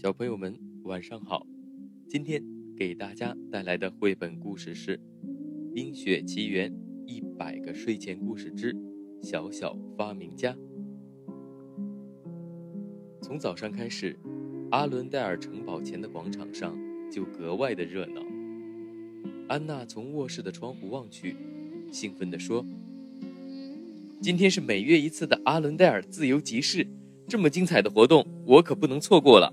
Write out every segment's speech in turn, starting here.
小朋友们，晚上好！今天给大家带来的绘本故事是《冰雪奇缘一百个睡前故事之小小发明家》。从早上开始，阿伦戴尔城堡前的广场上就格外的热闹。安娜从卧室的窗户望去，兴奋地说：“今天是每月一次的阿伦戴尔自由集市，这么精彩的活动，我可不能错过了。”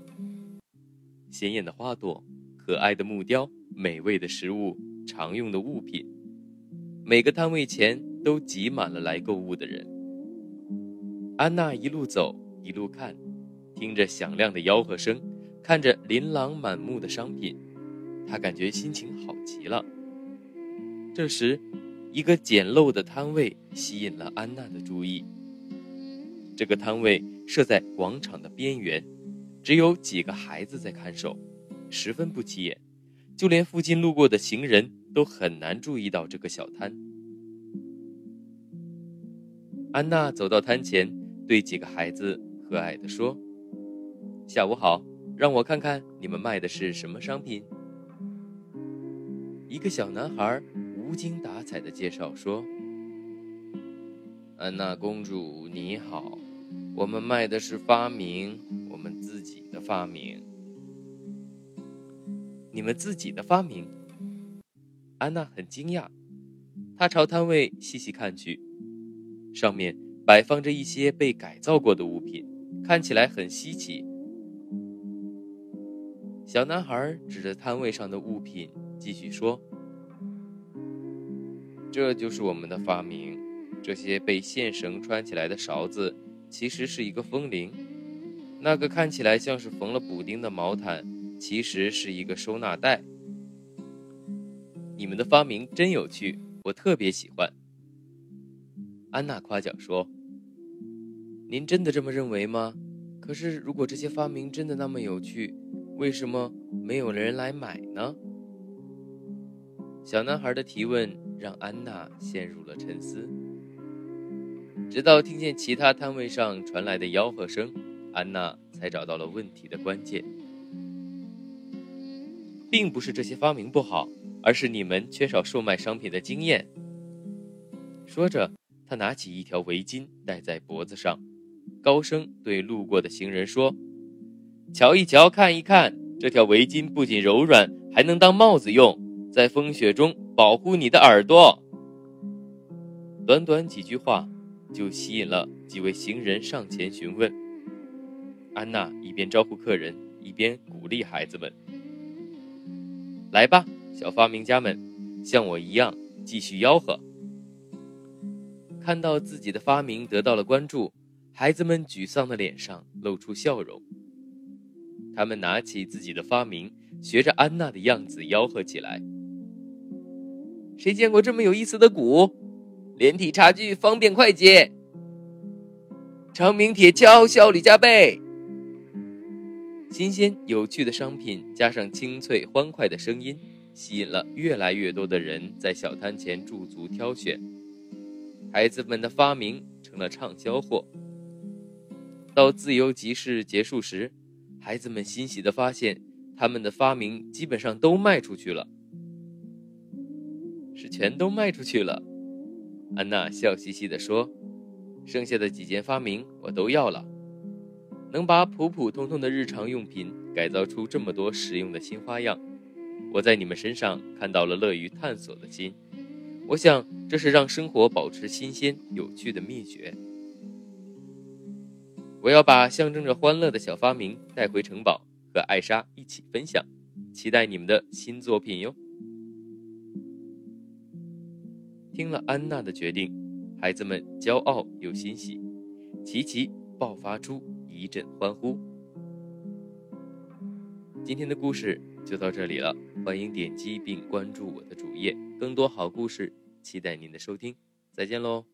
鲜艳的花朵，可爱的木雕，美味的食物，常用的物品，每个摊位前都挤满了来购物的人。安娜一路走一路看，听着响亮的吆喝声，看着琳琅满目的商品，她感觉心情好极了。这时，一个简陋的摊位吸引了安娜的注意。这个摊位设在广场的边缘。只有几个孩子在看守，十分不起眼，就连附近路过的行人都很难注意到这个小摊。安娜走到摊前，对几个孩子和蔼地说：“下午好，让我看看你们卖的是什么商品。”一个小男孩无精打采地介绍说：“安娜公主，你好，我们卖的是发明。”们自己的发明，你们自己的发明。安娜很惊讶，她朝摊位细细看去，上面摆放着一些被改造过的物品，看起来很稀奇。小男孩指着摊位上的物品，继续说：“这就是我们的发明。这些被线绳穿起来的勺子，其实是一个风铃。”那个看起来像是缝了补丁的毛毯，其实是一个收纳袋。你们的发明真有趣，我特别喜欢。安娜夸奖说：“您真的这么认为吗？可是，如果这些发明真的那么有趣，为什么没有人来买呢？”小男孩的提问让安娜陷入了沉思，直到听见其他摊位上传来的吆喝声。安娜才找到了问题的关键，并不是这些发明不好，而是你们缺少售卖商品的经验。说着，他拿起一条围巾戴在脖子上，高声对路过的行人说：“瞧一瞧，看一看，这条围巾不仅柔软，还能当帽子用，在风雪中保护你的耳朵。”短短几句话，就吸引了几位行人上前询问。安娜一边招呼客人，一边鼓励孩子们：“来吧，小发明家们，像我一样继续吆喝。”看到自己的发明得到了关注，孩子们沮丧的脸上露出笑容。他们拿起自己的发明，学着安娜的样子吆喝起来：“谁见过这么有意思的鼓？连体茶具方便快捷，长明铁锹效率加倍。”新鲜有趣的商品，加上清脆欢快的声音，吸引了越来越多的人在小摊前驻足挑选。孩子们的发明成了畅销货。到自由集市结束时，孩子们欣喜地发现，他们的发明基本上都卖出去了。是全都卖出去了，安娜笑嘻嘻地说：“剩下的几件发明我都要了。”能把普普通通的日常用品改造出这么多实用的新花样，我在你们身上看到了乐于探索的心。我想这是让生活保持新鲜有趣的秘诀。我要把象征着欢乐的小发明带回城堡，和艾莎一起分享。期待你们的新作品哟！听了安娜的决定，孩子们骄傲又欣喜，齐齐爆发出。一阵欢呼。今天的故事就到这里了，欢迎点击并关注我的主页，更多好故事期待您的收听。再见喽！